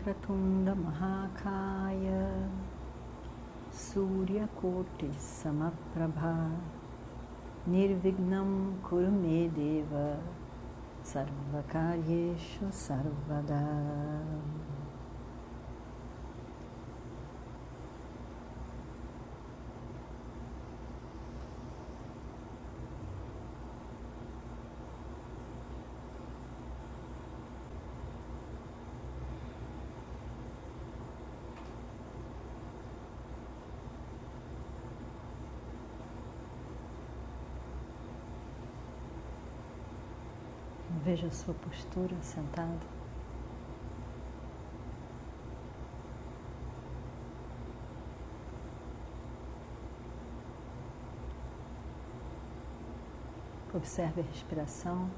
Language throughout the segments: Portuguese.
वक्रतुण्डमहाकाय सूर्यकोटिसमप्रभा। निर्विघ्नं कुरु मे देव सर्वकार्येषु सर्वदा। Veja a sua postura sentado. Observe a respiração.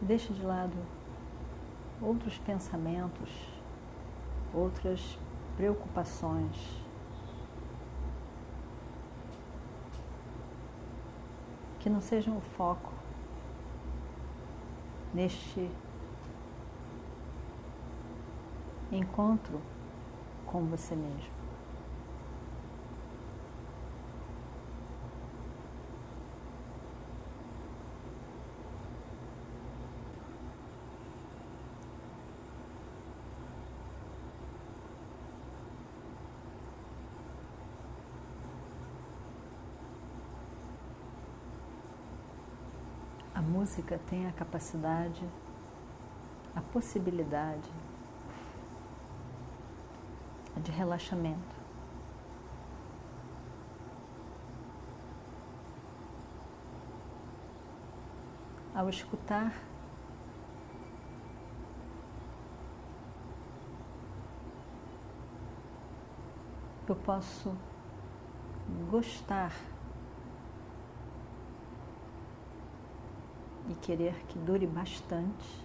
Deixe de lado outros pensamentos, outras preocupações. Que não sejam o foco neste encontro com você mesmo. A música tem a capacidade, a possibilidade de relaxamento. Ao escutar, eu posso gostar e querer que dure bastante,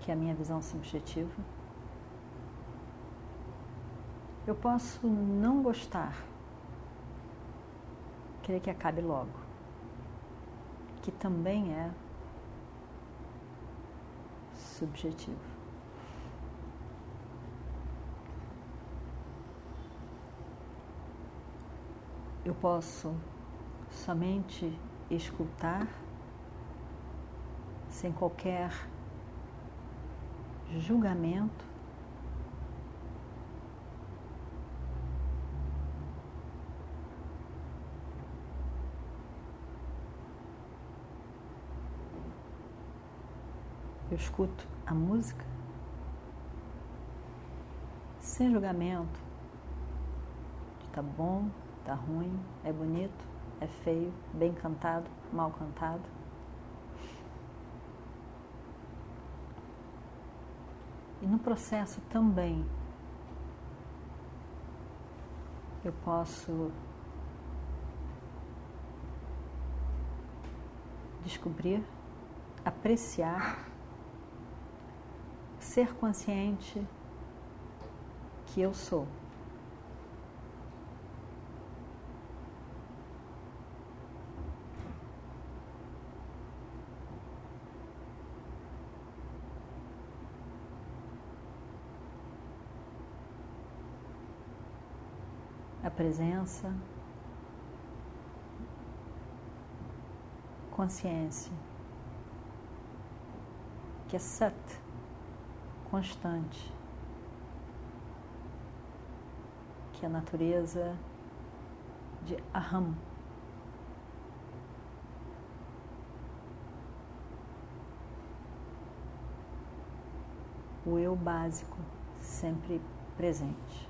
que é a minha visão subjetiva. Eu posso não gostar, querer que acabe logo, que também é subjetivo. Eu posso somente escutar sem qualquer julgamento. Eu escuto a música sem julgamento tá bom, tá ruim, é bonito, é feio, bem cantado, mal cantado. No processo também eu posso descobrir, apreciar, ser consciente que eu sou. Presença, consciência, que é sat, constante, que é a natureza de aham. O eu básico sempre presente.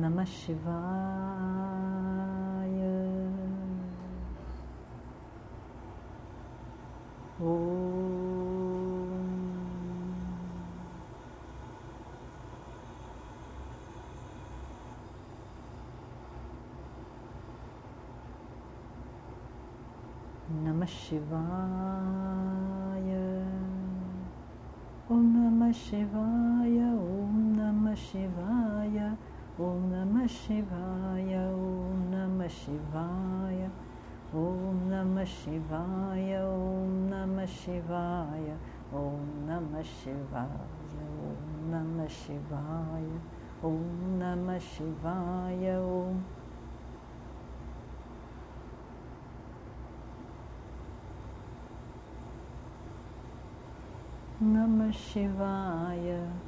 नमः शिवाय नमः शिवाय ॐ नमः शिवाय ॐ नमः शिवाय शिवाय ॐ नमः शिवाय ॐ नमः शिवाय ॐ नमः शिवाय ॐ नमः शिवाय ॐ नमः शिवाय ॐ नमः शिवाय ॐ नमः शिवाय।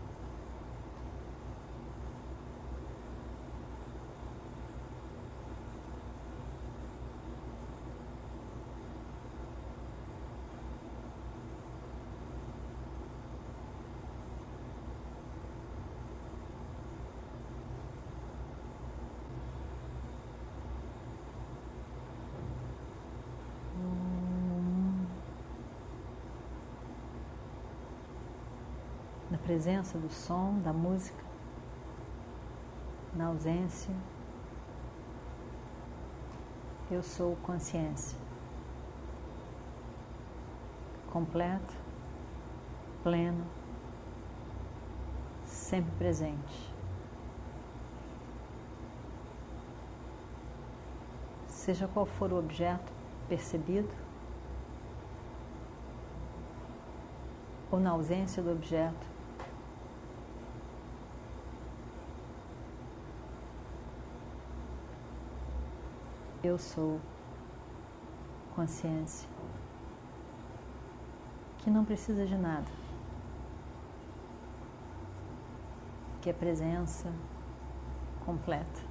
Na presença do som, da música, na ausência, eu sou consciência. Completo, pleno, sempre presente. Seja qual for o objeto percebido, ou na ausência do objeto, eu sou consciência que não precisa de nada, que é presença completa.